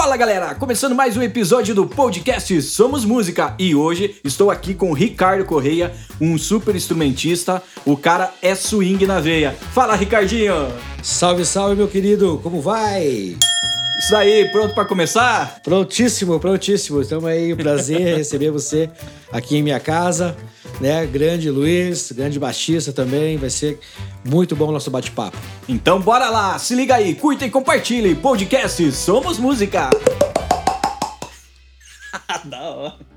Fala galera, começando mais um episódio do podcast Somos Música e hoje estou aqui com Ricardo Correia, um super instrumentista. O cara é swing na veia. Fala Ricardinho! Salve, salve meu querido, como vai? Isso aí, pronto para começar? Prontíssimo, prontíssimo. Estamos aí, prazer receber você aqui em minha casa, né? Grande Luiz, grande baixista também. Vai ser muito bom o nosso bate-papo. Então bora lá, se liga aí, curta e compartilhe. Podcast Somos Música. da hora.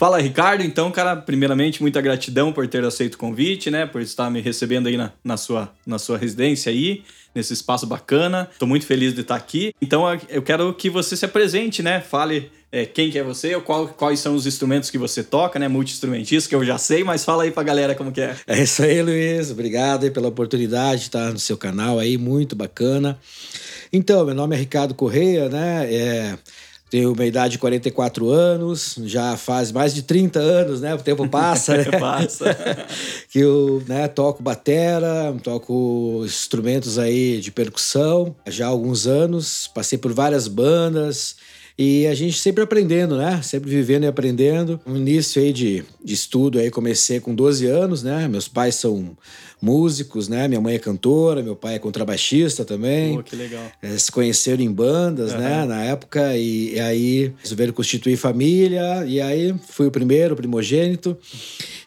Fala, Ricardo. Então, cara, primeiramente, muita gratidão por ter aceito o convite, né? Por estar me recebendo aí na, na, sua, na sua residência aí, nesse espaço bacana. Tô muito feliz de estar aqui. Então, eu quero que você se apresente, né? Fale é, quem que é você, ou qual, quais são os instrumentos que você toca, né? Multi-instrumentista, que eu já sei, mas fala aí pra galera como que é. É isso aí, Luiz. Obrigado aí pela oportunidade de estar no seu canal aí, muito bacana. Então, meu nome é Ricardo Correia, né? É... Tenho uma idade de 44 anos, já faz mais de 30 anos, né? O tempo passa, né? passa. que eu né, toco batera, toco instrumentos aí de percussão já há alguns anos. Passei por várias bandas, e a gente sempre aprendendo, né? Sempre vivendo e aprendendo. No início aí de, de estudo aí comecei com 12 anos, né? Meus pais são músicos, né? Minha mãe é cantora, meu pai é contrabaixista também. Pô, que legal. É, se conheceram em bandas, uhum. né? Na época, e, e, aí resolveram constituir família, e aí fui o primeiro, o primogênito.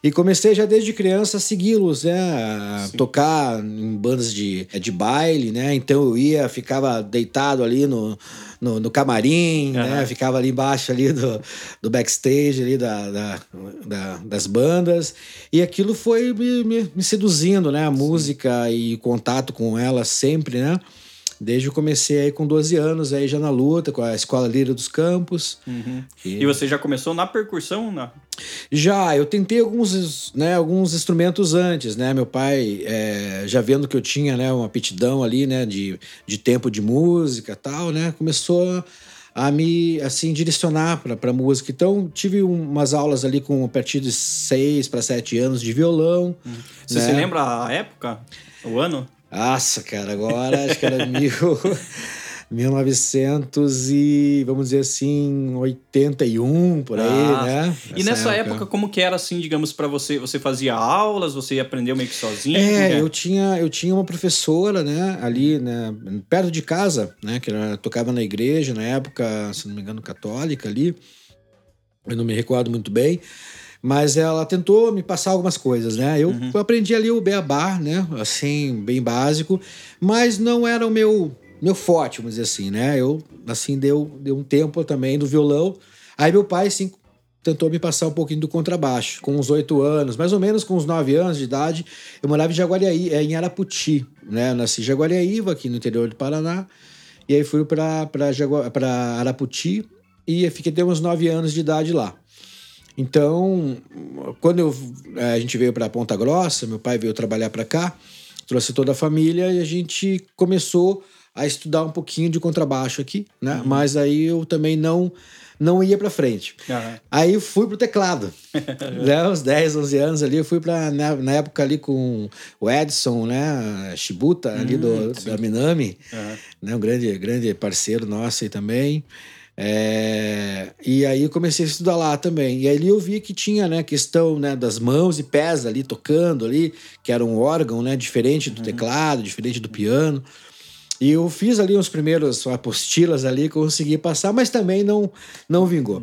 E comecei já desde criança a segui-los, né? A Sim. tocar em bandas de, de baile, né? Então eu ia, ficava deitado ali no no, no camarim, uhum. né? Ficava ali embaixo ali do, do backstage ali da, da, da das bandas. E aquilo foi me, me, me seduzindo, né? A Sim. música e contato com ela sempre, né? Desde que comecei aí com 12 anos, aí já na luta, com a Escola Lira dos Campos. Uhum. E... e... você já começou na percussão? Na... Já, eu tentei alguns, né, alguns instrumentos antes, né? Meu pai, é, já vendo que eu tinha né, uma aptidão ali, né, de, de tempo de música tal, né? Começou a me assim direcionar para música. Então tive umas aulas ali com a partir de seis para sete anos de violão. Uhum. Você né? se lembra a época, o ano? Nossa, cara, agora acho que era mil, 1900 e, vamos dizer assim, 81, por aí, ah, né? E nessa época. época. como que era assim, digamos, para você? Você fazia aulas, você aprendeu meio que sozinho? É, é, eu tinha, eu tinha uma professora, né, ali, né, perto de casa, né, que ela tocava na igreja, na época, se não me engano, católica ali. Eu não me recordo muito bem. Mas ela tentou me passar algumas coisas, né? Eu uhum. aprendi ali o beabá, né? Assim, bem básico, mas não era o meu meu forte, vamos dizer assim, né? Eu, assim, deu, deu um tempo também do violão. Aí meu pai, assim, tentou me passar um pouquinho do contrabaixo. Com uns oito anos, mais ou menos com uns nove anos de idade, eu morava em Jaguariaí, é, em Araputi, né? Eu nasci em Jaguariaíva, aqui no interior do Paraná. E aí fui para Araputi e fiquei até uns nove anos de idade lá. Então, quando eu, eh, a gente veio para Ponta Grossa, meu pai veio trabalhar para cá, trouxe toda a família e a gente começou a estudar um pouquinho de contrabaixo aqui, né? Uhum. Mas aí eu também não não ia para frente. Uhum. Aí fui pro teclado. né? Uns 10, 11 anos ali, eu fui para na, na, época ali com o Edson, né, Shibuta ali do, uhum, da Minami, né, um grande grande parceiro nosso aí também. É, e aí comecei a estudar lá também. E aí eu vi que tinha né, questão né, das mãos e pés ali tocando ali, que era um órgão né, diferente do uhum. teclado, diferente do piano. E eu fiz ali uns primeiros apostilas ali, consegui passar, mas também não não vingou.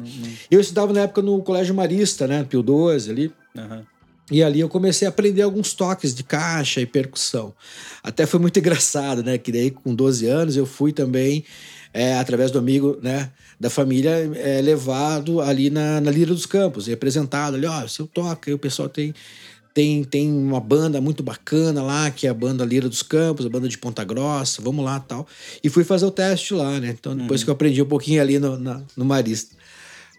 Eu estudava na época no Colégio Marista, né, Pio 12 ali. Uhum. E ali eu comecei a aprender alguns toques de caixa e percussão. Até foi muito engraçado, né? Que daí com 12 anos eu fui também é, através do amigo né, da família, é, levado ali na, na Lira dos Campos, apresentado ali, ó, seu toca, e o pessoal tem, tem, tem uma banda muito bacana lá, que é a banda Lira dos Campos, a banda de Ponta Grossa, vamos lá tal. E fui fazer o teste lá, né? Então, depois uhum. que eu aprendi um pouquinho ali no, na, no Marista.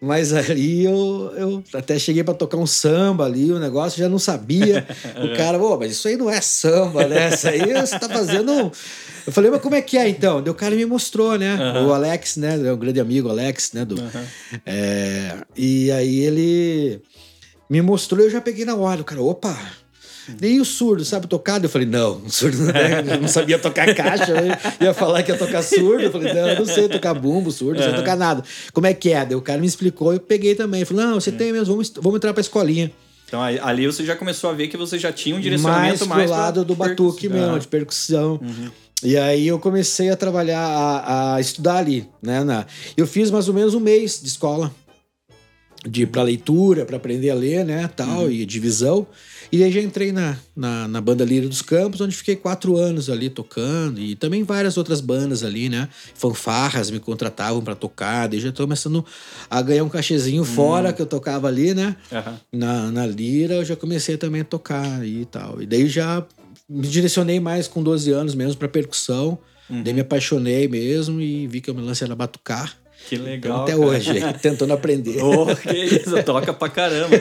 Mas ali eu, eu até cheguei para tocar um samba ali, o negócio já não sabia. o cara, oh, mas isso aí não é samba, né? Isso aí você tá fazendo. Eu falei, mas como é que é então? Daí o cara me mostrou, né? Uhum. O Alex, né? É um grande amigo, Alex, né? Do, uhum. é, e aí ele me mostrou e eu já peguei na hora. O cara, opa! Nem o surdo, sabe tocar? Eu falei, não, surdo né? eu não sabia tocar caixa, eu ia falar que ia tocar surdo. Eu falei, não, eu não sei tocar bumbo, surdo, não sei tocar nada. Como é que é? Daí o cara me explicou, eu peguei também. Eu falei, não, você tem mesmo, vamos, vamos entrar pra escolinha. Então ali você já começou a ver que você já tinha um direcionamento mais, mais pro lado do batuque mesmo, de percussão. Uhum. E aí eu comecei a trabalhar, a, a estudar ali, né? Na, eu fiz mais ou menos um mês de escola de para leitura, para aprender a ler, né, tal, uhum. e divisão. E aí já entrei na, na, na, banda Lira dos Campos, onde fiquei quatro anos ali tocando, e também várias outras bandas ali, né? Fanfarras me contratavam para tocar, daí já tô começando a ganhar um cachezinho uhum. fora que eu tocava ali, né? Uhum. Na, na Lira, eu já comecei também a tocar e tal. E daí já me direcionei mais com 12 anos mesmo para percussão, uhum. daí me apaixonei mesmo e vi que eu me lance era batucar. Que então, legal. Então, até cara. hoje, tentando aprender. Oh, que isso, toca pra caramba.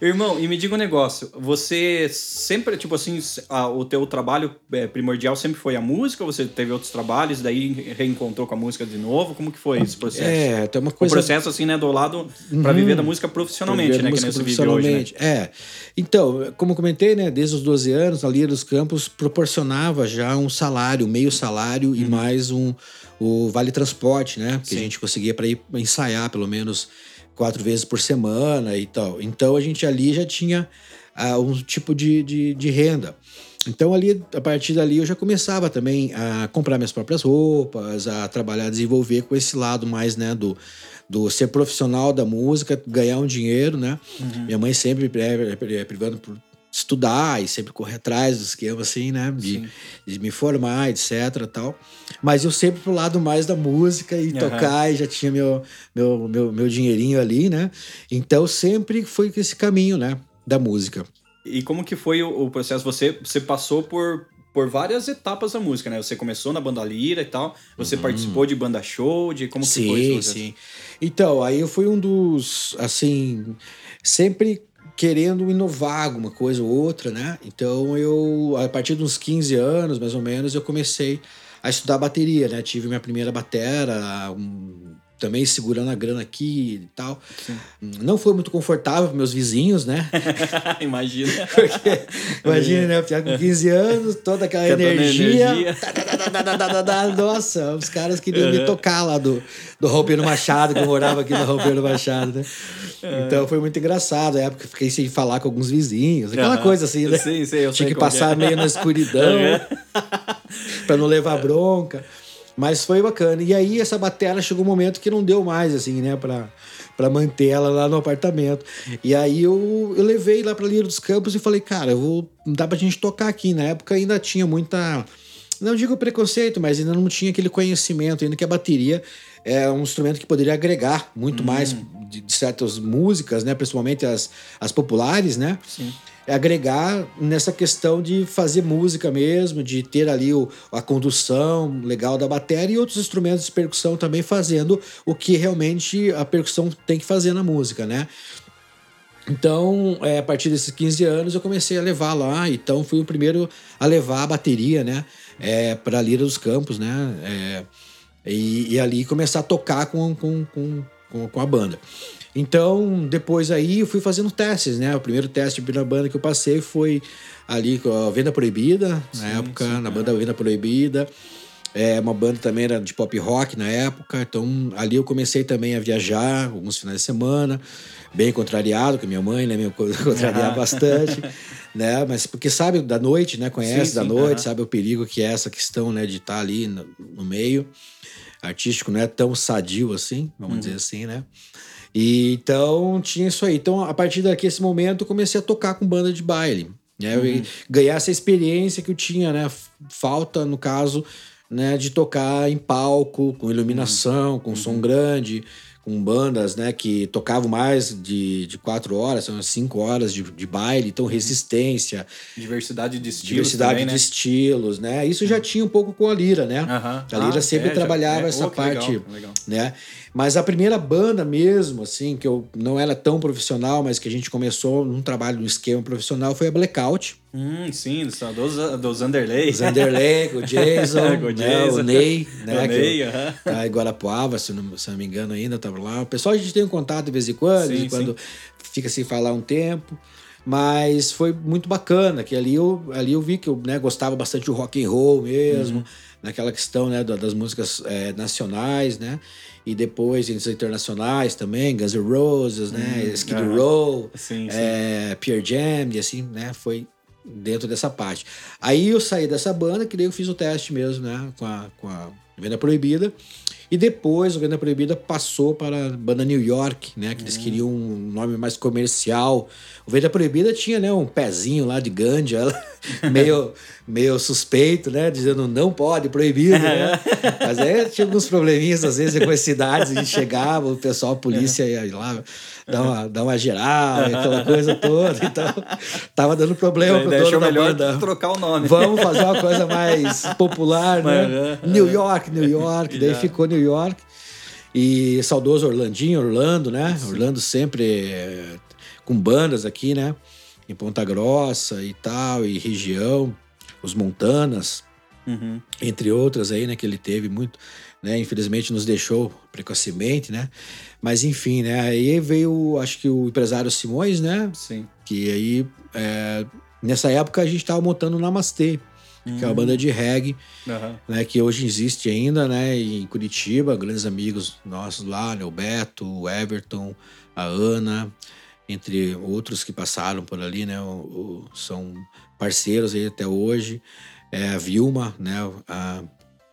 Irmão, e me diga um negócio. Você sempre, tipo assim, a, o teu trabalho é, primordial sempre foi a música? Ou você teve outros trabalhos, daí reencontrou com a música de novo? Como que foi esse processo? É, tem uma coisa... O processo, assim, né, do lado uhum. viver da música profissionalmente, né? Música que profissionalmente, hoje, né? É. Então, como comentei, né, desde os 12 anos, a Lia dos Campos proporcionava já um salário, meio salário uhum. e mais um o Vale Transporte, né? Que a gente conseguia para ir ensaiar pelo menos quatro vezes por semana e tal. Então a gente ali já tinha uh, um tipo de, de, de, renda. Então ali, a partir dali, eu já começava também a comprar minhas próprias roupas, a trabalhar, a desenvolver com esse lado mais, né, do, do ser profissional da música, ganhar um dinheiro, né? Uhum. Minha mãe sempre é, privando por estudar e sempre correr atrás do esquema, assim, né? De, de, me formar, etc. tal. Mas eu sempre pro lado mais da música e uhum. tocar, e já tinha meu, meu, meu, meu dinheirinho ali, né? Então sempre foi esse caminho, né? Da música. E como que foi o, o processo? Você, você passou por, por várias etapas da música, né? Você começou na banda lira e tal, você uhum. participou de banda show, de como sim, que foi isso? Sim, sim. Então, aí eu fui um dos, assim, sempre querendo inovar alguma coisa ou outra, né? Então eu, a partir de uns 15 anos, mais ou menos, eu comecei a estudar bateria, né? Tive minha primeira batera, um, também segurando a grana aqui e tal. Sim. Não foi muito confortável para meus vizinhos, né? imagina. Porque, imagina, né? Eu com 15 anos, toda aquela energia. energia. Nossa, os caras queriam uhum. me tocar lá do, do Rompeiro Machado, que eu morava aqui no Rompeiro Machado, né? Uhum. Então foi muito engraçado. Na época eu fiquei sem falar com alguns vizinhos, aquela uhum. coisa assim, né? Sim, sim, eu Tinha que passar é. meio na escuridão para não levar bronca. Mas foi bacana. E aí essa bateria chegou um momento que não deu mais, assim, né, pra, pra manter ela lá no apartamento. E aí eu, eu levei lá pra Lira dos Campos e falei, cara, eu vou, não dá pra gente tocar aqui. Na época ainda tinha muita. Não digo preconceito, mas ainda não tinha aquele conhecimento, ainda que a bateria é um instrumento que poderia agregar muito hum. mais de, de, certas músicas, né? Principalmente as, as populares, né? Sim agregar nessa questão de fazer música mesmo, de ter ali o, a condução legal da bateria e outros instrumentos de percussão também fazendo o que realmente a percussão tem que fazer na música, né? Então, é, a partir desses 15 anos, eu comecei a levar lá. Então, fui o primeiro a levar a bateria, né? É, para a Lira dos Campos, né? É, e, e, ali começar a tocar com, com, com, com a banda. Então, depois aí eu fui fazendo testes, né? O primeiro teste na banda que eu passei foi ali com a Venda Proibida, sim, na época, sim, na banda Venda Proibida. É uma banda também era de pop rock na época, então ali eu comecei também a viajar alguns finais de semana, bem contrariado com a minha mãe, né? Me contrariar bastante, né? Mas porque sabe da noite, né? Conhece sim, da noite, sabe o perigo que é essa questão, né? De estar tá ali no, no meio artístico, não é tão sadio assim, vamos uhum. dizer assim, né? E então tinha isso aí. Então, a partir daqui, esse momento, eu comecei a tocar com banda de baile. Né? Uhum. Ganhar essa experiência que eu tinha, né? Falta, no caso, né, de tocar em palco, com iluminação, uhum. com som uhum. grande com bandas, né, que tocavam mais de, de quatro horas, são cinco horas de, de baile, então resistência. Diversidade de estilos. Diversidade também, de né? estilos, né? Isso já tinha um pouco com a Lira, né? A Lira ah, sempre é, trabalhava é, essa oh, parte, legal, legal. né? Mas a primeira banda mesmo, assim, que eu não era tão profissional, mas que a gente começou num trabalho, num esquema profissional, foi a Blackout. Hum, sim, dos, dos Underlay. Os Underlay, o Jason, o, né, o Ney, né? O Ney, uh -huh. tá em Guarapuava, se não, se não me engano ainda, tava lá. O pessoal a gente tem um contato de vez em quando, sim, de quando sim. fica sem falar um tempo. Mas foi muito bacana, que ali eu, ali eu vi que eu né, gostava bastante do rock and roll mesmo, uhum. naquela questão né, das músicas é, nacionais, né? E depois internacionais também, Guns N' Roses, né? Hum, Skid Row, sim, sim. É, Pierre Jam, e assim, né? Foi dentro dessa parte. Aí eu saí dessa banda, que daí eu fiz o teste mesmo, né? Com a, com a Venda Proibida. E depois o Venda Proibida passou para a banda New York, né? Que eles hum. queriam um nome mais comercial. O Venda Proibida tinha, né, um pezinho lá de ganja, meio, meio suspeito, né? Dizendo não pode, proibido, né? Mas aí tinha alguns probleminhas, às vezes, com as cidades, a gente chegava, o pessoal, a polícia ia lá dar uma, dar uma geral, aquela coisa toda. Então, tava dando problema pro dono da banda. trocar o nome. Vamos fazer uma coisa mais popular, né? New York, New York. Daí ficou New York. E saudoso Orlandinho, Orlando, né? Sim. Orlando sempre é, com bandas aqui, né? Em Ponta Grossa e tal, e região, os Montanas, uhum. entre outras aí, né? Que ele teve muito, né? Infelizmente nos deixou precocemente, né? Mas enfim, né? Aí veio, acho que o empresário Simões, né? Sim. Que aí, é, nessa época, a gente estava montando o Namastê, uhum. que é uma banda de reggae, uhum. né? Que hoje existe ainda, né? Em Curitiba, grandes amigos nossos lá, né? O Beto, o Everton, a Ana, entre outros que passaram por ali, né? O, o, são parceiros aí até hoje. É, a Vilma, né? A,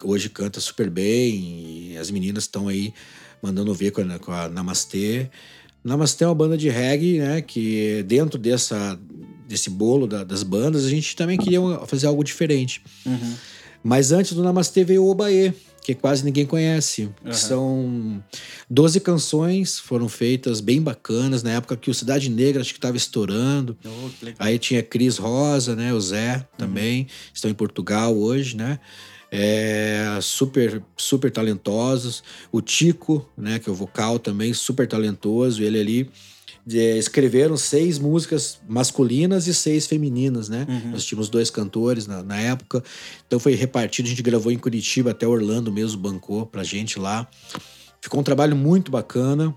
hoje canta super bem e as meninas estão aí mandando ver com a, com a Namastê. Namastê é uma banda de reggae, né? Que dentro dessa, desse bolo da, das bandas, a gente também queria fazer algo diferente. Uhum. Mas antes do Namastê veio o Obaê, que quase ninguém conhece. Uhum. São 12 canções, foram feitas bem bacanas, na época que o Cidade Negra acho que estava estourando. Oh, Aí tinha Cris Rosa, né? O Zé também, uhum. estão em Portugal hoje, né? É, super super talentosos. O Tico, né, que é o vocal também, super talentoso. Ele ali é, escreveram seis músicas masculinas e seis femininas, né? Uhum. Nós tínhamos dois cantores na, na, época, então foi repartido. A gente gravou em Curitiba, até Orlando mesmo bancou pra gente lá. Ficou um trabalho muito bacana.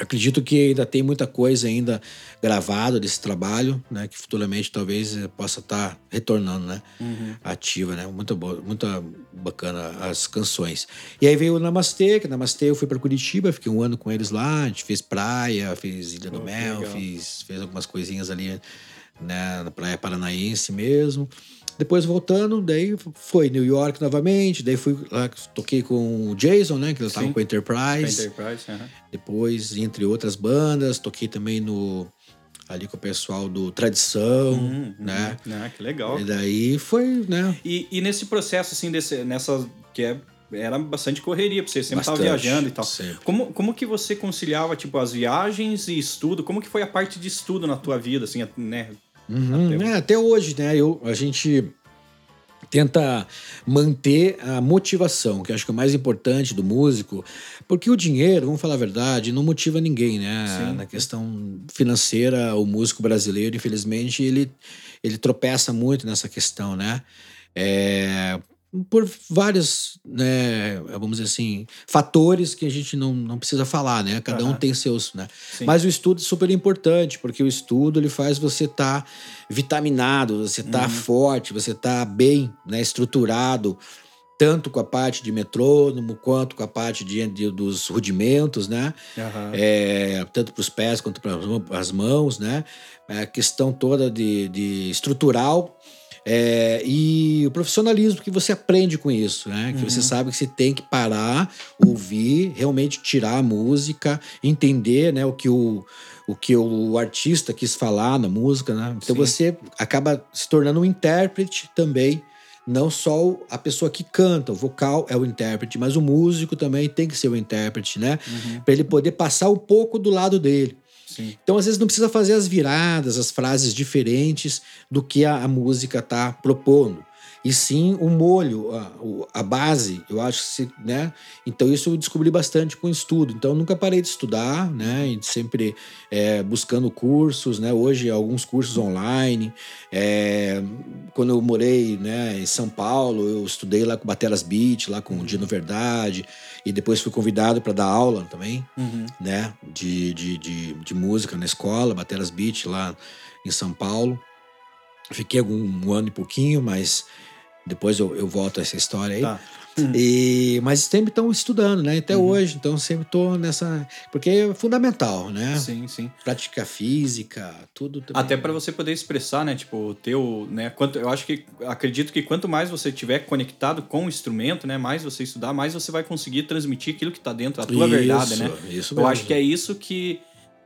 Acredito que ainda tem muita coisa ainda gravada desse trabalho, né? Que futuramente talvez possa estar tá retornando, né? Uhum. Ativa, né? Muito, boa, muito bacana as canções. E aí veio o Namastê, que Namastê eu fui para Curitiba, fiquei um ano com eles lá, a gente fez praia, fez Ilha do oh, Mel, fiz, fez algumas coisinhas ali, né? Na praia paranaense mesmo. Depois voltando, daí foi New York novamente, daí fui lá, toquei com o Jason, né? Que eles estavam com a Enterprise. Enterprise, uhum. Depois, entre outras bandas, toquei também no ali com o pessoal do Tradição, uhum, né? Uhum. Ah, que legal. E daí foi, né? E, e nesse processo, assim, desse, nessa. que é era bastante correria, porque você sempre estava viajando e tal. Como, como que você conciliava, tipo, as viagens e estudo? Como que foi a parte de estudo na tua vida, assim, né? Uhum, até... É, até hoje, né? Eu, a gente tenta manter a motivação, que acho que é o mais importante do músico, porque o dinheiro, vamos falar a verdade, não motiva ninguém, né? Sim. Na questão financeira, o músico brasileiro, infelizmente, ele, ele tropeça muito nessa questão, né? É, por vários, né, vamos dizer assim, fatores que a gente não, não precisa falar, né? Cada uhum. um tem seus, né? Sim. Mas o estudo é super importante, porque o estudo ele faz você estar tá vitaminado, você tá uhum. forte, você tá bem, né, estruturado, tanto com a parte de metrônomo quanto com a parte de, de dos rudimentos, né? Uhum. É, tanto para os pés quanto para as mãos, né? É a questão toda de, de estrutural é, e o profissionalismo que você aprende com isso, né? Que uhum. você sabe que você tem que parar, ouvir, realmente tirar a música, entender né, o, que o, o que o artista quis falar na música, né? Então Sim. você acaba se tornando um intérprete também. Não só a pessoa que canta, o vocal é o intérprete, mas o músico também tem que ser o intérprete, né? Uhum. Para ele poder passar um pouco do lado dele. Então, às vezes, não precisa fazer as viradas, as frases diferentes do que a, a música está propondo. E sim o molho, a, a base, eu acho que se, né? Então isso eu descobri bastante com estudo. Então eu nunca parei de estudar, né? E sempre é, buscando cursos, né? Hoje alguns cursos online. É, quando eu morei, né, em São Paulo, eu estudei lá com Bateras Beat, lá com o Dino Verdade, e depois fui convidado para dar aula também Uhum. né, de, de, de, de música na escola, Bateras Beat lá em São Paulo. Fiquei algum um ano e pouquinho, mas depois eu, eu volto a essa história aí. Tá. E, mas sempre estão estudando, né? Até Uhum. hoje, então sempre estou nessa. Porque é fundamental, né? Sim, sim. Prática física, tudo também. Até para você poder expressar, né, tipo, o teu, né, quanto eu acho que acredito que quanto mais você tiver conectado com o instrumento, né, mais você estudar, mais você vai conseguir transmitir aquilo que tá dentro, a tua verdade, né? Isso Eu mesmo. acho que é isso que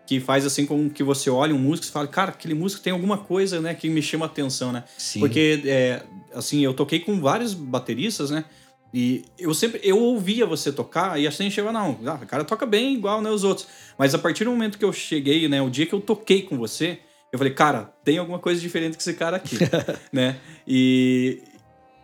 que faz assim com que você olhe um músico e fale, cara, aquele músico tem alguma coisa, né, que me chama a atenção, né? Sim. Porque, é, assim, eu toquei com vários bateristas, né? E eu sempre, eu ouvia você tocar e assim chegava, não, ah, o cara toca bem igual, né, os outros. Mas a partir do momento que eu cheguei, né, o dia que eu toquei com você, eu falei, cara, tem alguma coisa diferente com esse cara aqui, né? E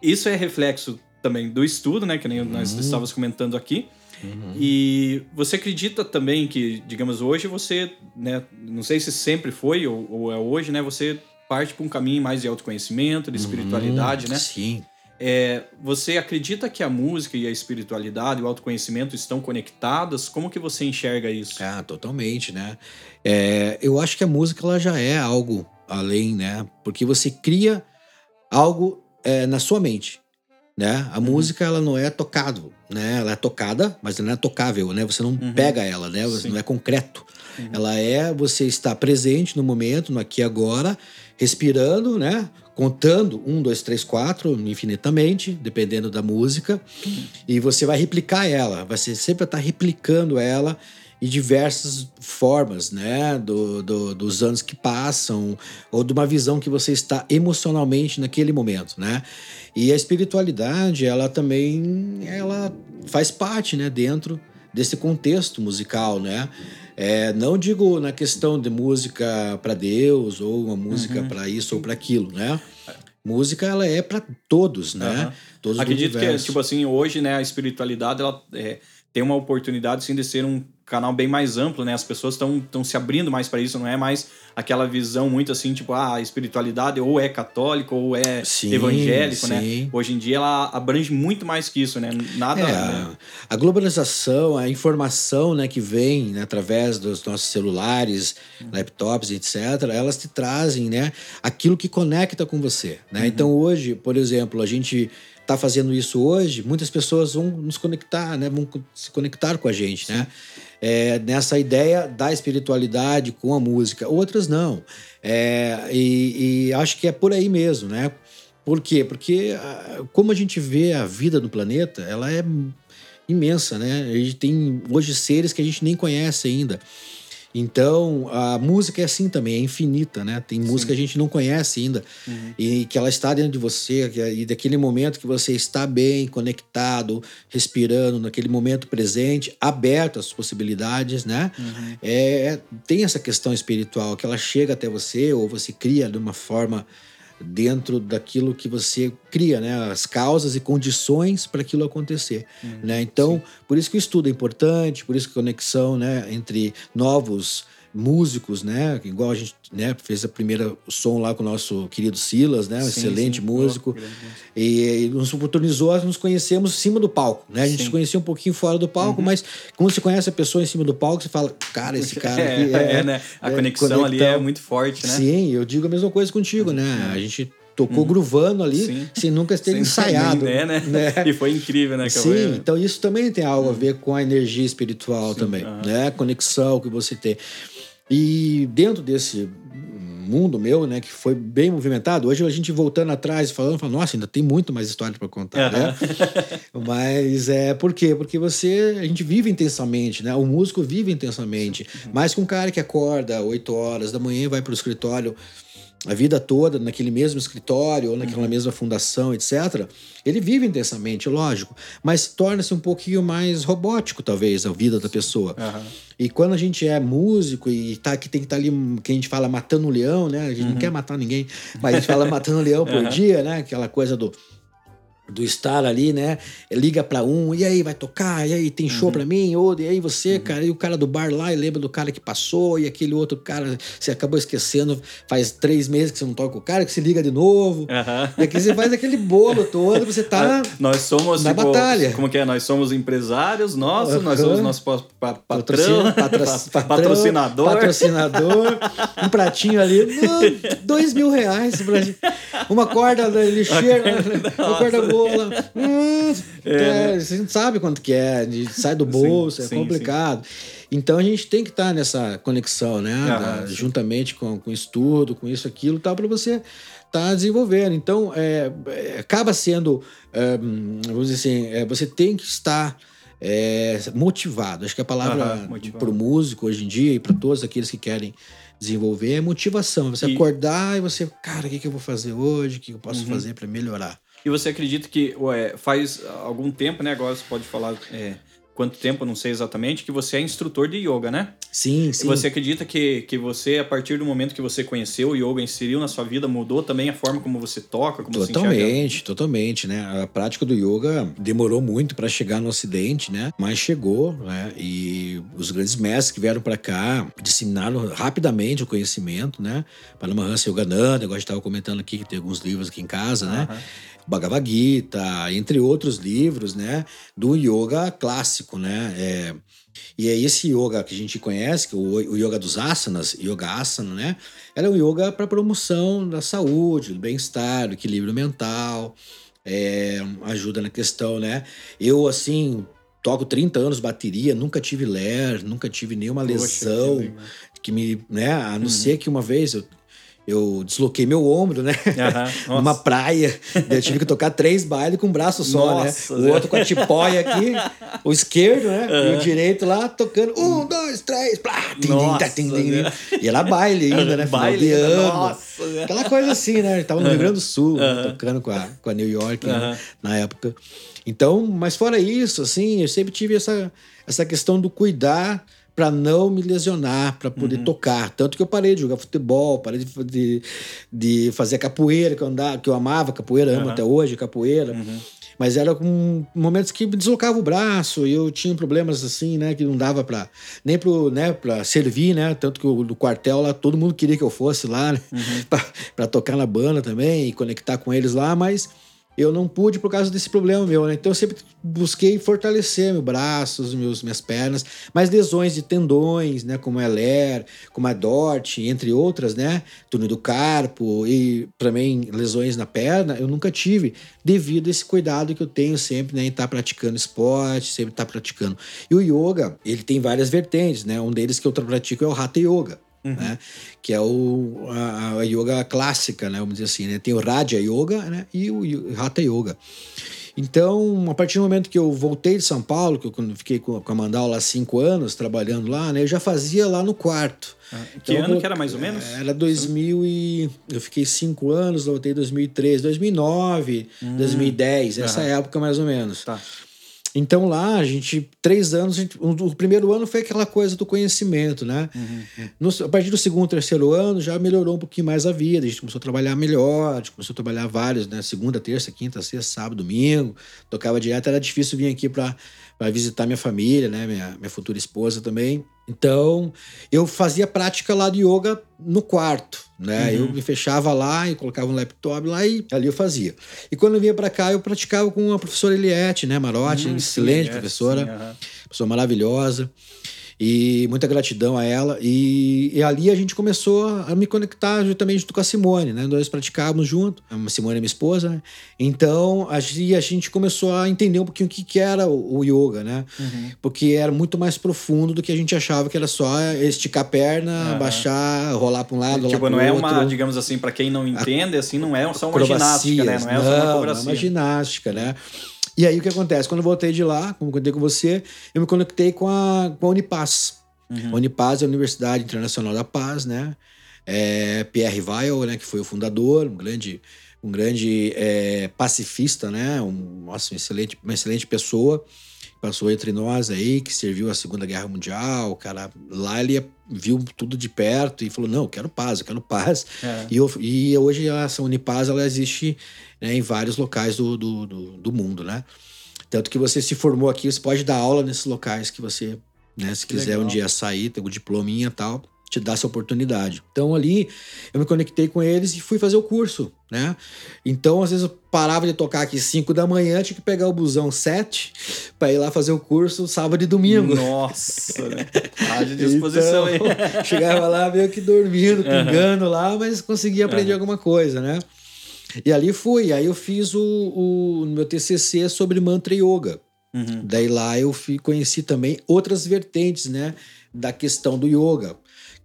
isso é reflexo também do estudo, né, que nem nós Uhum. estávamos comentando aqui. Uhum. E você acredita também que, digamos, hoje você, né, não sei se sempre foi ou, ou é hoje, né, você parte para um caminho mais de autoconhecimento, de espiritualidade, Uhum. né? Sim. É, você acredita que a música e a espiritualidade, o autoconhecimento estão conectadas? Como que você enxerga isso? Ah, totalmente, né? É, eu acho que a música ela já é algo além, né? Porque você cria algo é, na sua mente, né? A música ela não é tocado, né? Ela é tocada, mas não é tocável, né? Você não Uhum. pega ela, né? Você não é concreto. Uhum. Ela é você estar presente no momento, no aqui e agora, respirando, né? Contando um, dois, três, quatro, infinitamente, dependendo da música, e você vai replicar ela. Você sempre estar replicando ela em diversas formas, né? Do, do- dos anos que passam, ou de uma visão que você está emocionalmente naquele momento, né? E a espiritualidade, ela também, ela faz parte, né? Dentro desse contexto musical, né? É, não digo na questão de música para Deus ou uma música Uhum. para isso ou para aquilo, né? Música ela é para todos, né? Aham. Todos do Acredito que, tipo assim, hoje, né, a espiritualidade, ela é, tem uma oportunidade, sim, de ser um canal bem mais amplo, né? As pessoas estão se abrindo mais para isso, não é mais aquela visão muito assim, tipo, ah, a espiritualidade ou é católico ou é Sim, evangélico, né? sim. Hoje em dia ela abrange muito mais que isso, né? Nada... É, né? a, globalização, a informação né, que vem né, através dos nossos celulares, laptops, etc., elas te trazem né, aquilo que conecta com você. Né? Então, hoje, por exemplo, a gente está fazendo isso hoje, muitas pessoas vão nos conectar, né, vão se conectar com a gente, né? É, nessa ideia da espiritualidade com a música. Outras não. É, e, e acho que é por aí mesmo, né? Por quê? Porque ah, como a gente vê a vida no planeta, ela é imensa, né? A gente tem hoje seres que a gente nem conhece ainda. Então, a música é assim também, é infinita, né? Tem música que a gente não conhece ainda Uhum. e que ela está dentro de você, que- e daquele momento que você está bem, conectado, respirando, naquele momento presente, aberto às possibilidades, né? Uhum. É, tem essa questão espiritual que ela chega até você ou você cria de uma forma dentro daquilo que você cria, né? As causas e condições para aquilo acontecer, Uhum. né? Então, por isso que o estudo é importante, por isso que a conexão, né, entre novos músicos, né? Igual a gente né, fez a primeira som lá com o nosso querido Silas, né? Um Sim, excelente sim. músico. Músico. E, e nos oportunizou a nos conhecermos em cima do palco, né? A gente Sim. Uhum. se conhecia um pouquinho fora do palco, mas quando você conhece a pessoa em cima do palco, você fala, cara, esse cara é, aqui é, né? A é, conexão ali é conectão. muito forte, né? Sim, eu digo a mesma coisa contigo, né? A gente tocou gruvando ali, Sim. sem nunca ter Sem ensaiado. nem, né, né? E foi incrível, né? que eu- Sim, então isso também tem algo a ver com a energia espiritual também, aham. né? A conexão que você tem. E dentro desse mundo meu, né, que foi bem movimentado, hoje a gente voltando atrás e falando, fala, nossa, ainda tem muito mais história para contar, né? Mas é por quê? Porque você, a gente vive intensamente, né? O músico vive intensamente. Mais que um cara que acorda 8 horas da manhã e vai para o escritório a vida toda naquele mesmo escritório ou naquela mesma fundação, etc. Ele vive intensamente, lógico, mas torna-se um pouquinho mais robótico, talvez, a vida da pessoa. Aham. E quando a gente é músico e tá, que tem que estar ali, que a gente fala matando o leão, né? A gente não quer matar ninguém, mas a gente fala matando o leão por dia, né? Aquela coisa do do estar ali, né? Liga pra um, e aí, vai tocar? E aí, tem show uhum. pra mim? Ou, e aí você, uhum. cara? E o cara do bar lá, e lembra do cara que passou, e aquele outro cara, você acabou esquecendo, faz três meses que você não toca com o cara, que se liga de novo. Uhum. E aqui você faz aquele bolo todo, você tá nós somos, na tipo, batalha. Como que é? Nós somos empresários nossos, nós somos nosso pa pa patrão, patrão, patrocinador. Patrocinador. um pratinho ali, dois mil reais. Uma corda lixeira, uma corda boa bola. Hum, é, é, a gente sabe quanto que é, sai do bolso, sim, é sim, complicado. Sim. Então a gente tem que estar tá nessa conexão, né? Ah, da, juntamente com, com estudo, com isso, aquilo, tal, para você estar tá desenvolvendo. Então, é, é, acaba sendo, é, vamos dizer assim, é, você tem que estar é, motivado. Acho que a palavra para o músico hoje em dia e para todos aqueles que querem desenvolver é motivação. Você e... acordar e você, cara, o que, que eu vou fazer hoje? O que eu posso uhum. fazer para melhorar? E você acredita que ué, faz algum tempo, né? Agora você pode falar é, quanto tempo, não sei exatamente, que você é instrutor de yoga, né? Sim, sim. E você acredita que, que você, a partir do momento que você conheceu o yoga, inseriu na sua vida, mudou também a forma como você toca, como totalmente, você Totalmente, né? A prática do yoga demorou muito para chegar no ocidente, né? Mas chegou, né? E os grandes mestres que vieram para cá disseminaram rapidamente o conhecimento, né? Paramahansa Yogananda, igual a gente estava comentando aqui, que tem alguns livros aqui em casa, né? Bhagavad Gita, entre outros livros, né, do yoga clássico, né? É, e é esse yoga que a gente conhece, que é o, o yoga dos asanas, yoga asana, né? Ela é um yoga para promoção da saúde, do bem-estar, do equilíbrio mental, é, ajuda na questão, né? Eu, assim, toco 30 anos bateria, nunca tive ler, nunca tive nenhuma Poxa, lesão que, que, me, né, a não uhum. ser que uma vez eu eu desloquei meu ombro, né? Uhum, Numa praia. Eu tive que tocar três bailes com um braço só, né? nossa, né? O outro com a tipóia aqui, o esquerdo, né? Uhum. E o direito lá tocando. Um, dois, três, plá, nossa, tim, tim, tim, E era baile ainda, né? baile, de ano. Nossa, Aquela coisa assim, né? Ele tava no Rio Grande do Sul, né? tocando com a, com a New York né? na época. Então, mas fora isso, assim, eu sempre tive essa, essa questão do cuidar para não me lesionar, para poder uhum. tocar. Tanto que eu parei de jogar futebol, parei de, de, de fazer capoeira, que eu, andava, que eu amava capoeira, amo até hoje capoeira. Uhum. Mas era com momentos que me deslocava o braço e eu tinha problemas assim, né, que não dava para nem pro, né, para servir, né, tanto que o, do quartel lá todo mundo queria que eu fosse lá, né, uhum. para tocar na banda também e conectar com eles lá, mas eu não pude por causa desse problema meu, né? Então eu sempre busquei fortalecer meus braços, meus, minhas pernas, mas lesões de tendões, né? Como a LER, como a DORT, entre outras, né? Túnel do carpo e também lesões na perna, eu nunca tive, devido a esse cuidado que eu tenho sempre, né? Em estar tá praticando esporte, sempre estar tá praticando. E o yoga, ele tem várias vertentes, né? Um deles que eu pratico é o Hatha Yoga. Uhum. Né? que é o, a, a, yoga clássica, né? vamos dizer assim. Né? Tem o Raja Yoga né? e o, Hatha Yoga. Então, a partir do momento que eu voltei de São Paulo, que eu fiquei com a Mandal lá cinco anos trabalhando lá, né, eu já fazia lá no quarto. Ah, que então, ano eu, que era mais ou menos? Era 2000 e... Eu fiquei cinco anos, voltei em 2003, 2009, hum, 2010, essa época mais ou menos. Tá. Então lá, a gente, três anos, gente, o primeiro ano foi aquela coisa do conhecimento, né? Uhum. No, a partir do segundo, terceiro ano, já melhorou um pouquinho mais a vida, a gente começou a trabalhar melhor, a gente começou a trabalhar vários, né? Segunda, terça, quinta, sexta, sábado, domingo, tocava direto, era difícil vir aqui para visitar minha família, né? Minha, minha futura esposa também. Então, eu fazia prática lá de yoga no quarto, né? Uhum. Eu me fechava lá e colocava um laptop lá e ali eu fazia. E quando eu vinha para cá, eu praticava com a professora Eliette, né? Marotti, uhum, excelente sim, professora, sim, uhum. pessoa maravilhosa. E muita gratidão a ela. E, e, ali a gente começou a me conectar juntamente com a Simone, né? Nós praticávamos junto. A Simone é minha esposa, né? Então a gente, a gente começou a entender um pouquinho o que, que era o, o yoga, né? Uhum. Porque era muito mais profundo do que a gente achava que era só esticar a perna, uhum. baixar, rolar para um lado, tipo, não é outro. uma, digamos assim, para quem não entende, assim, não é só uma ginástica, né? Não é não, só uma Não, é uma ginástica, né? E aí o que acontece? Quando eu voltei de lá, como eu contei com você, eu me conectei com a, com a Unipaz. Uhum. A Unipaz é a Universidade Internacional da Paz, né? É Pierre Weil, né, que foi o fundador, um grande, um grande é, pacifista, né? Um, nossa, um excelente, uma excelente pessoa passou entre nós aí, que serviu a Segunda Guerra Mundial, o cara lá ele viu tudo de perto e falou, não, eu quero paz, eu quero paz. É. E, eu, e hoje essa Unipaz, ela existe né, em vários locais do, do, do, do, mundo, né? Tanto que você se formou aqui, você pode dar aula nesses locais que você, né, se que quiser legal. um dia sair, ter um diplominha e tal, te dá essa oportunidade. Então ali eu me conectei com eles e fui fazer o curso, né? Então às vezes eu parava de tocar aqui 5 da manhã, tinha que pegar o busão 7 para ir lá fazer o curso sábado e domingo. Nossa, né? Tá de disposição então, aí. chegava lá meio que dormindo, pingando uhum. lá, mas conseguia aprender uhum. alguma coisa, né? E ali fui, aí eu fiz o, o meu TCC sobre mantra yoga. Uhum. Daí lá eu fui, conheci também outras vertentes, né, da questão do yoga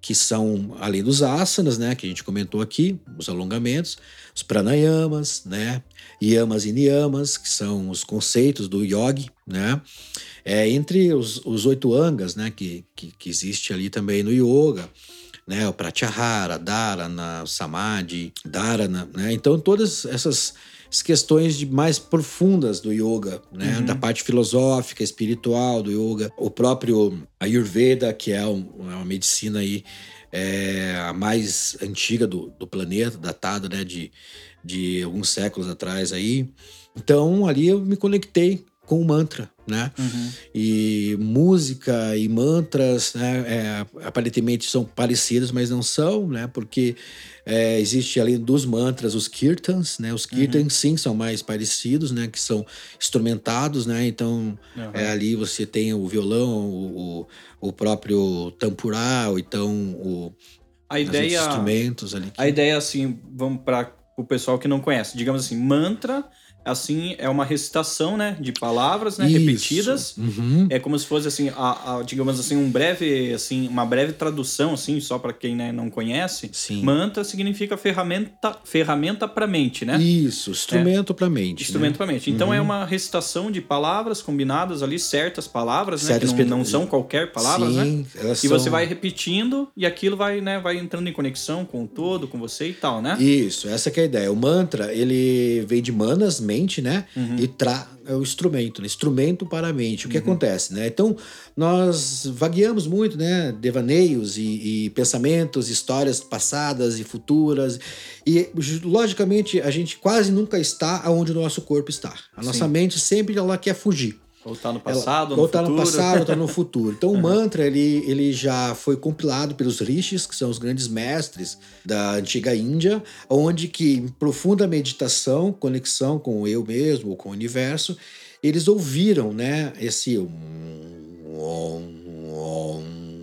que são, além dos asanas, né, que a gente comentou aqui, os alongamentos, os pranayamas, né, yamas e niyamas, que são os conceitos do yogi, né, é, entre os, os oito angas, né, que, que, que existe ali também no yoga, né, o pratyahara, dharana, samadhi, dharana, né, então todas essas questões de mais profundas do yoga, né? Uhum. Da parte filosófica, espiritual do yoga. O próprio Ayurveda, que é, um, é uma medicina aí é, a mais antiga do, do planeta, datada né, de, de alguns séculos atrás aí. Então ali eu me conectei com o mantra, né? Uhum. E música e mantras, né? É, aparentemente são parecidos, mas não são, né? Porque é, existe além dos mantras os kirtans, né? Os kirtans uhum. sim são mais parecidos, né? Que são instrumentados, né? Então uhum. é, ali você tem o violão, o, o próprio tampurá, ou então o a ideia, instrumentos ali. Que... A ideia assim, vamos para o pessoal que não conhece, digamos assim, mantra assim, é uma recitação, né, de palavras, né, Isso. repetidas. Uhum. É como se fosse assim, a, a, digamos assim, um breve, assim, uma breve tradução, assim, só para quem né, não conhece. Sim. Mantra significa ferramenta, ferramenta para mente, né? Isso, instrumento é. para mente. Instrumento né? para mente. Então é uhum. é uma recitação de palavras combinadas ali, certas palavras, né, certas que não, não, são qualquer palavras, Sim, né? Elas e são... você vai repetindo e aquilo vai, né, vai entrando em conexão com o todo, com você e tal, né? Isso, essa é a ideia. O mantra, ele vem de manas, mente mente, né? Uhum. E tra é o instrumento, né? instrumento para a mente. O que uhum. acontece, né? Então, nós vagueamos muito, né? Devaneios e, e, pensamentos, histórias passadas e futuras. E, logicamente, a gente quase nunca está onde o nosso corpo está. A nossa Sim. mente sempre ela quer fugir. Ou está no passado, Ela, ou está no passado, ou está no futuro. Então o mantra ele, ele já foi compilado pelos rishis, que são os grandes mestres da antiga Índia, onde que em profunda meditação, conexão com o eu mesmo, com o universo, eles ouviram, né, esse om, om,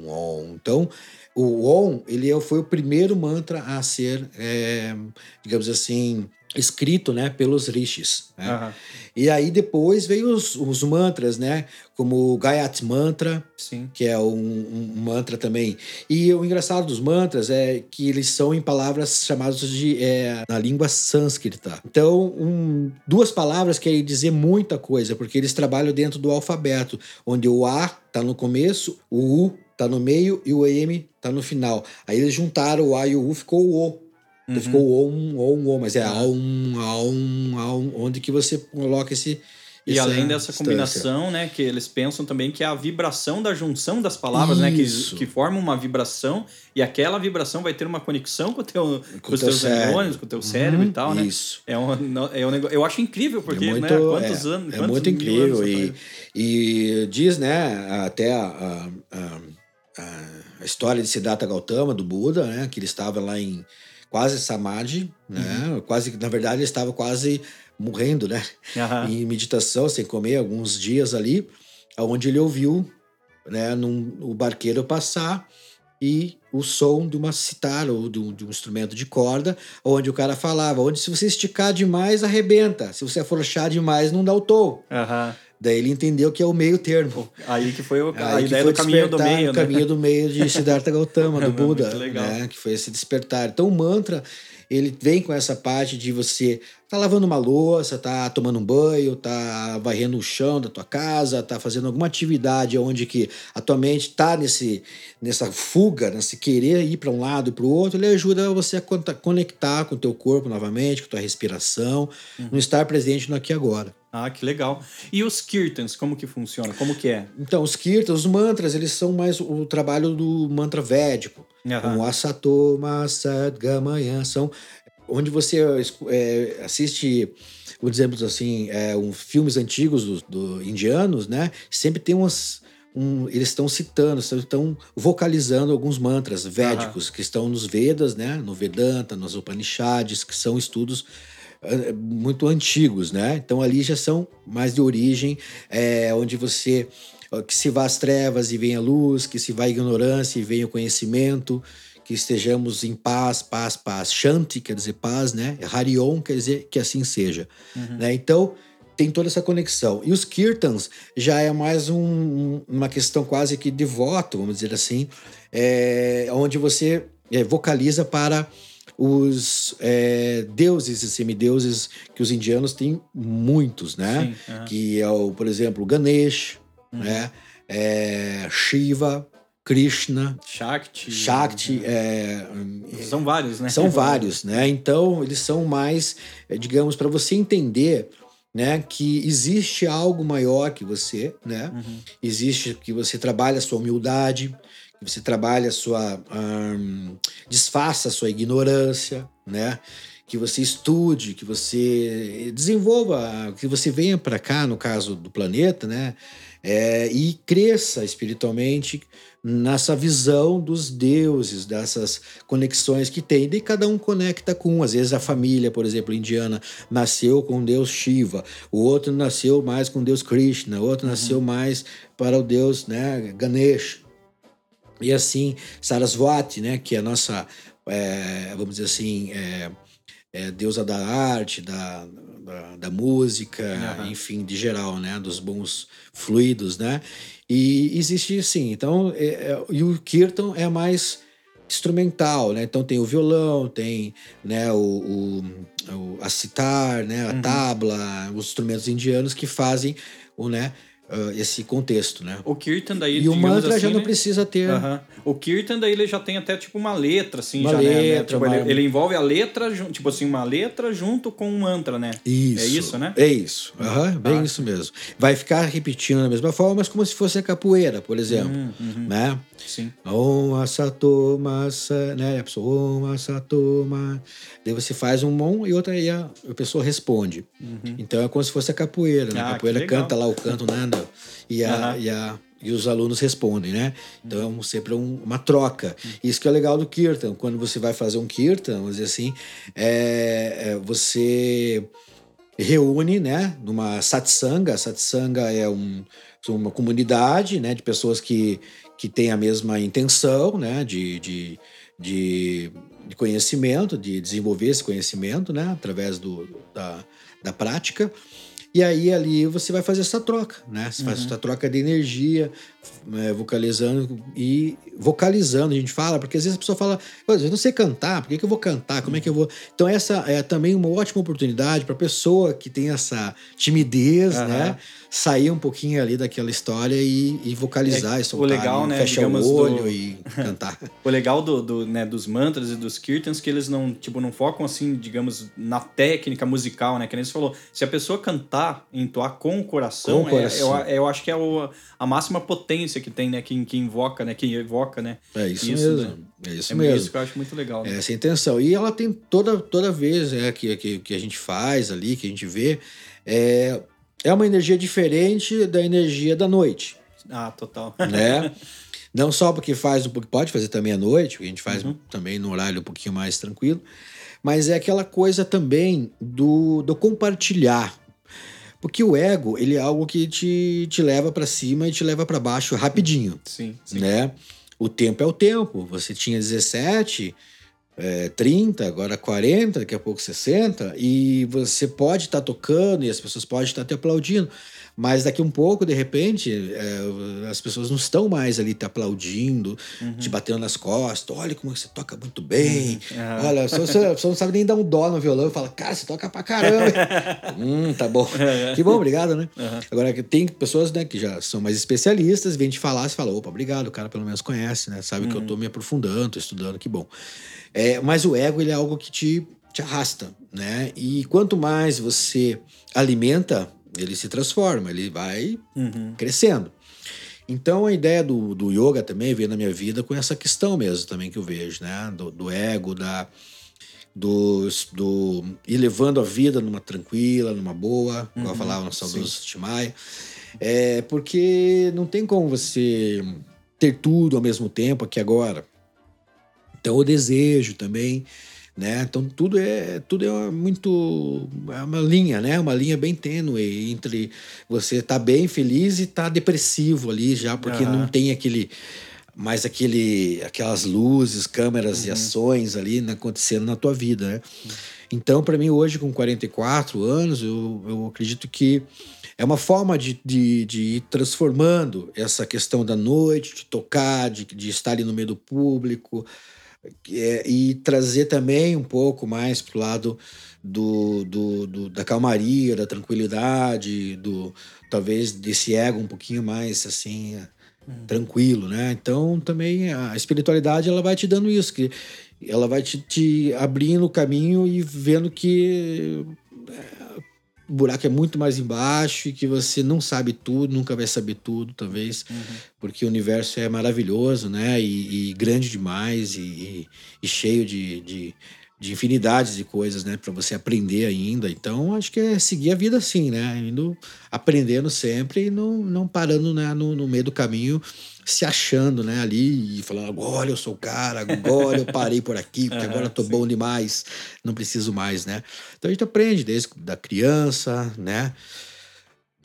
om. Então o Om ele é, foi o primeiro mantra a ser, é, digamos assim, escrito né, pelos rishis. Né? Uhum. E aí depois veio os, os, mantras, né? Como o Gayatri Mantra, Sim. que é um, um, mantra também. E o engraçado dos mantras é que eles são em palavras chamadas de é, na língua sânscrita. Então, um, duas palavras querem dizer muita coisa, porque eles trabalham dentro do alfabeto, onde o A está no começo, o U está no meio e o M está no final. Aí eles juntaram o A e o U, ficou o O. Uhum. Ficou on, on, on, mas é a on, on, onde que você coloca esse. E além dessa combinação, né, que eles pensam também que é a vibração da junção das palavras, Isso. né, que, que forma uma vibração e aquela vibração vai ter uma conexão com, o teu, com, com os teus neurônios, com o teu cérebro uhum. e tal, né? Isso. É um, é um negócio, eu acho incrível, porque, é muito, né, quantos é, anos... É quantos muito incrível e, e diz, né, até a, a, a, a história de Siddhartha Gautama, do Buda, né, que ele estava lá em quase samadhi, né? Uhum. Quase, na verdade, ele estava quase morrendo, né? Uhum. Em meditação, sem comer, alguns dias ali, onde ele ouviu, né, num, o barqueiro passar e o som de uma citar ou de um, de um, instrumento de corda, onde o cara falava, onde se você esticar demais arrebenta, se você afrouxar demais não dá o tom. Uhum. Daí ele entendeu que é o meio termo. Aí que foi o, a ideia do caminho do meio, o né? caminho do meio de Siddhartha Gautama, do Buda, né? Que foi esse despertar. Então o mantra, ele vem com essa parte de você tá lavando uma louça, tá tomando um banho, tá varrendo o chão da tua casa, tá fazendo alguma atividade onde que a tua mente tá nesse nessa fuga, nesse querer ir para um lado e para o outro, ele ajuda você a conectar com o teu corpo novamente, com a tua respiração, uhum. no estar presente no aqui e agora. Ah, que legal. E os kirtans, como que funciona? Como que é? Então, os kirtans, os mantras, eles são mais o trabalho do mantra védico. Aham. Como Asato, Masat, Gamaya, são onde você é, assiste, por exemplo, assim, é, um, filmes antigos do, do indianos, né? Sempre tem umas um, eles estão citando, estão vocalizando alguns mantras védicos que estão nos Vedas, né? No Vedanta, nos Upanishads, que são estudos muito antigos, né? Então ali já são mais de origem, é, onde você que se vá as trevas e venha a luz, que se vá a ignorância e venha o conhecimento, que estejamos em paz, paz, paz. Shanti quer dizer paz, né? Harion quer dizer que assim seja, né? Então tem toda essa conexão. E os kirtans já é mais um- uma questão quase que de voto, vamos dizer assim, é, onde você vocaliza para os é, deuses e semideuses que os indianos têm muitos, né? Sim, aham. Que é, o, por exemplo, Ganesh, né? É, Shiva, Krishna, Shakti. Shakti, é, São vários, né? são vários, né? Então, eles são mais, eh, digamos, para você entender, né, que existe algo maior que você, né? Uhum. Existe que você trabalha a sua humildade, você trabalha a sua ahn, desfaça a sua ignorância, né? Que você estude, que você desenvolva, que você venha para cá, no caso do planeta, né? É, e cresça espiritualmente nessa visão dos deuses, dessas conexões que tem. E cada um conecta com um. Às vezes a família, por exemplo, indiana, nasceu com o deus Shiva, o outro nasceu mais com o deus Krishna, o outro nasceu mais para o deus né, Ganesh. E assim, Saraswati, né, que é a nossa, é, vamos dizer assim, é, é deusa da arte, da, da, da música, Aham. enfim, de geral, né, dos bons fluidos, né? E existe sim. Então, é, é, e o kirtan é mais instrumental, né? Então tem o violão, tem né, o, o, o- a sitar, né, a Uhum. tabla, os instrumentos indianos que fazem o, né, ah, esse contexto, né? O Kirtan daí, E o mantra já assim, não né? precisa ter Aham. O Kirtan daí ele já tem até tipo uma letra, assim, Uma já, né, né? letra, Tipo, uma- ele, ele envolve a letra, tipo assim, uma letra junto com um mantra, né? Isso. É isso, né? É isso. Aham, bem Tá. isso mesmo. Vai ficar repetindo da mesma forma, mas como se fosse a capoeira, por exemplo. Hum, uhum. Né? Sim. Om asatoma, sa, né? A pessoa, Om. Daí você faz um om e outra aí a, a pessoa responde. Então é como se fosse a capoeira. Né? Uhum. Ah, a capoeira canta lá o canto, né? no- E, a, Aham. e, a, e os alunos respondem, né? Então é um- sempre um- uma troca. Uhum. Isso que é legal do Kirtan. Quando você vai fazer um Kirtan, vamos dizer assim, é, é você reúne, né, numa satsanga. Satsanga é um, uma comunidade, né, de pessoas que, que têm a mesma intenção, né, de, de, de, de conhecimento, de desenvolver esse conhecimento, né, através do, da, da prática. E aí ali você vai fazer essa troca, né? Você faz essa troca de energia, é, vocalizando e vocalizando, a gente fala, porque às vezes a pessoa fala, "Pô, eu não sei cantar, por que, que eu vou cantar? Como é que eu vou. Então, essa é também uma ótima oportunidade para a pessoa que tem essa timidez, Aham. né? Sair um pouquinho ali daquela história e, e vocalizar É, e soltar. o legal, né, Fechar o olho do- e cantar. O legal do, do, né, dos mantras e dos kirtans é que eles não, tipo, não focam assim, digamos, na técnica musical, né? Que nem você falou. Se a pessoa cantar, entoar com o coração, Com o coração. é- eu, eu acho que é o, a máxima potência que tem, né? Que, que invoca, né? Que evoca, né? É isso, Isso, mesmo. É isso é mesmo. isso que eu acho muito legal. Né? Essa é a intenção. E ela tem toda, toda vez é, que, que, que a gente faz ali, que a gente vê, é, é uma energia diferente da energia da noite, Ah, total. né? Não só porque faz, um pouco- pode fazer também à noite, a gente faz Uhum. também no horário um pouquinho mais tranquilo, mas é aquela coisa também do, do compartilhar. Porque o ego, ele é algo que te, te leva para cima e te leva para baixo rapidinho Sim, sim. né? O tempo é o tempo. Você tinha 17, é, 30, agora 40, daqui a pouco 60, e você pode estar tocando e as pessoas podem estar te aplaudindo. Mas daqui um pouco, de repente, é, as pessoas não estão mais ali te aplaudindo, te batendo nas costas. Olha como você toca muito bem. Aham. Olha, só você, você não sabe nem dar um dó no violão e fala, cara, você toca pra caramba. hum, tá bom. Que bom, obrigado, né? Aham. Agora, que tem pessoas né, que já são mais especialistas, vêm te falar, você fala, opa, obrigado, o cara pelo menos conhece, né? Sabe que eu tô me aprofundando, tô estudando, que bom. É, mas o ego, ele é algo que te, te arrasta, né? E quanto mais você alimenta ele se transforma, ele vai Uhum. crescendo. Então a ideia do, do yoga também veio na minha vida com essa questão mesmo também que eu vejo, né? Do, do ego, da, do, do ir levando a vida numa tranquila, numa boa, como eu falava no saudoso Timaya. É porque não tem como você ter tudo ao mesmo tempo aqui agora. Então o desejo também, né? Então tudo é tudo é muito é uma linha, né? Uma linha bem tênue entre você estar bem feliz e estar depressivo ali já, porque Aham. não tem aquele mais aquele aquelas luzes, câmeras e ações ali né, acontecendo na tua vida, né? Então, para mim hoje com 44 anos, eu, eu acredito que é uma forma de, de, de ir transformando essa questão da noite, de tocar, de, de estar ali no meio do público, é, e trazer também um pouco mais pro lado do, do, do- da calmaria, da tranquilidade, do talvez desse ego um pouquinho mais assim é, tranquilo, né? Então também a espiritualidade ela vai te dando isso, que ela vai te, te abrindo o caminho e vendo que é, o buraco é muito mais embaixo e que você não sabe tudo, nunca vai saber tudo, talvez, porque o universo é maravilhoso, né? E, e grande demais e, e- e cheio de, de, de infinidades de coisas, né? Para você aprender ainda. Então, acho que é seguir a vida assim, né? Indo aprendendo sempre e não, não parando né? no, no meio do caminho, se achando, né? Ali e falando, agora eu sou o cara, agora eu parei por aqui, porque agora eu tô bom demais, não preciso mais, né? Então a gente aprende desde da criança, né?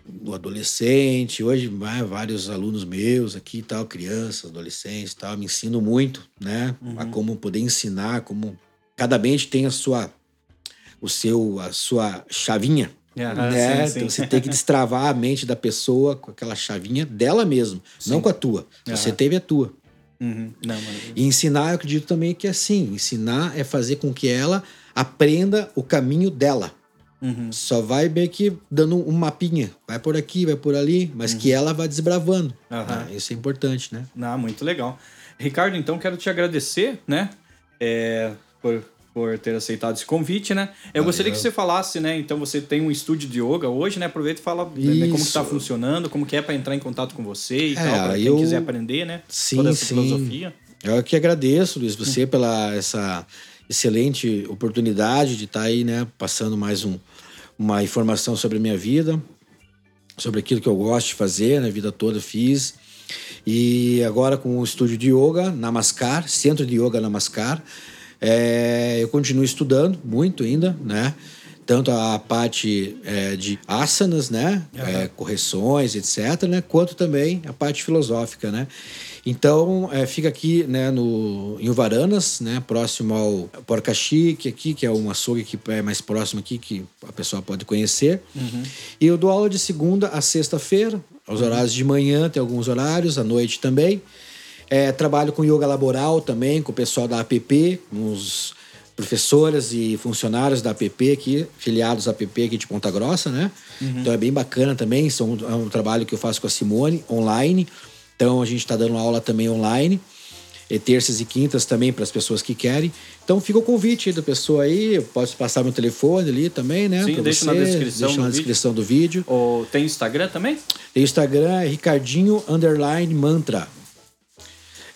do adolescente. Hoje, vai, vários alunos meus aqui, tal, crianças, adolescentes, tal, me ensinam muito, né? A como poder ensinar, como cada mente tem a sua o seu a sua chavinha, Aham, né? sim, sim. Então você tem que destravar a mente da pessoa com aquela chavinha dela mesmo, não com a tua. Você teve a tua. Uhum. Não. E ensinar, eu acredito também que é assim, ensinar é fazer com que ela aprenda o caminho dela. Uhum. Só vai meio que dando um mapinha. Vai por aqui, vai por ali, mas que ela vai desbravando. Ah, isso é importante, né? Ah, muito legal. Ricardo, então quero te agradecer, né? É, por, por ter aceitado esse convite, né? Eu gostaria que você falasse, né? Então você tem um estúdio de yoga hoje, né? Aproveita e fala né, como que está funcionando, como que é para entrar em contato com você e É, tal, para quem eu- quiser aprender, né? Sim, Toda essa sim. filosofia. Eu que agradeço, Luiz, você pela essa excelente oportunidade de estar aí, né, passando mais um, uma informação sobre a minha vida, sobre aquilo que eu gosto de fazer, né, a vida toda fiz. E agora com o estúdio de yoga, Namaskar, Centro de Yoga Namaskar, é, eu continuo estudando muito ainda, né? Tanto a parte é, de asanas, né? É, correções, etc., né? Quanto também a parte filosófica, né? Então, é, fica aqui né, no, em Uvaranas, né, próximo ao Porca Chique, aqui, que é um açougue que é mais próximo aqui, que a pessoa pode conhecer. E eu dou aula de segunda a sexta-feira, aos horários de manhã, tem alguns horários, à noite também. É, trabalho com yoga laboral também, com o pessoal da APP, com os professoras e funcionários da APP aqui, filiados à APP aqui de Ponta Grossa, né? Então é bem bacana também, são, é um trabalho que eu faço com a Simone, online. Então a gente está dando aula também online. E terças e quintas também para as pessoas que querem. Então fica o convite aí da pessoa aí. Eu posso passar meu telefone ali também, né? Sim, deixa na você, descrição Deixa do na vídeo. descrição do vídeo. Ou tem Instagram também? O Instagram é Ricardinho Underline Mantra.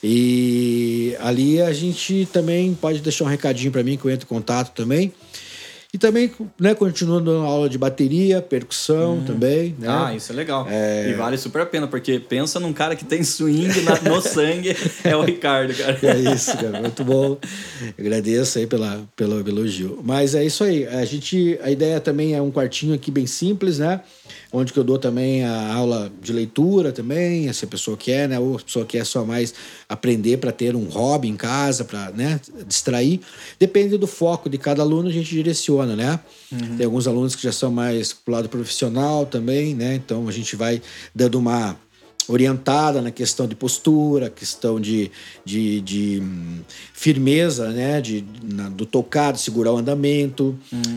E ali a gente também pode deixar um recadinho para mim que eu entro em contato também. E também, né, continuando aula de bateria, percussão também, né? Ah, isso é legal. E vale super a pena, porque pensa num cara que tem swing na- no sangue, é o Ricardo, cara. É isso, cara. Muito bom. Agradeço aí pela, pelo elogio. Mas é isso aí. A gente, a ideia também é um quartinho aqui bem simples, né? Onde que eu dou também a aula de leitura também, se a pessoa quer, né? Ou a pessoa quer só mais aprender para ter um hobby em casa, para né, distrair. Depende do foco de cada aluno, a gente direciona, né? Tem alguns alunos que já são mais pro lado profissional também, né? Então a gente vai dando uma orientada na questão de postura, questão de, de, de, hum, firmeza, né, de, na- do tocar, de segurar o andamento,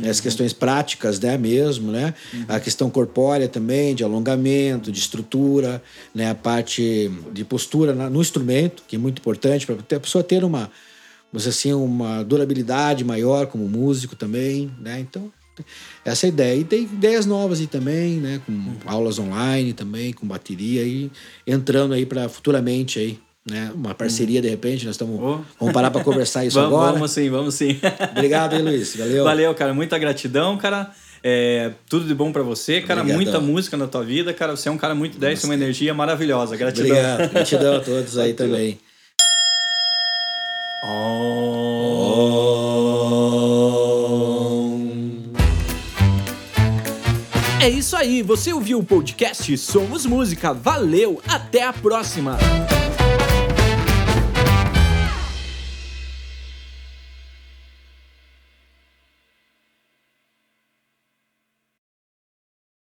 as questões práticas, né, mesmo, né, a questão corpórea também, de alongamento, de estrutura, né, a parte de postura na- no instrumento, que é muito importante para a pessoa ter uma, dizer assim, uma durabilidade maior como músico também, né, então essa é a ideia. E tem ideias novas aí também, né? Com aulas online também, com bateria e entrando aí para futuramente aí. Né? Uma parceria, de repente, nós estamos. Oh. Vamos parar para conversar isso vamos, agora. Vamos sim, vamos sim. Obrigado aí, Luiz. Valeu. Valeu, cara. Muita gratidão, cara. É, tudo de bom para você, cara. Obrigadão. Muita música na tua vida, cara. Você é um cara muito 10, uma energia maravilhosa. Gratidão. Obrigado. Gratidão a todos aí também. É isso aí, você ouviu o podcast Somos Música. Valeu, até a próxima.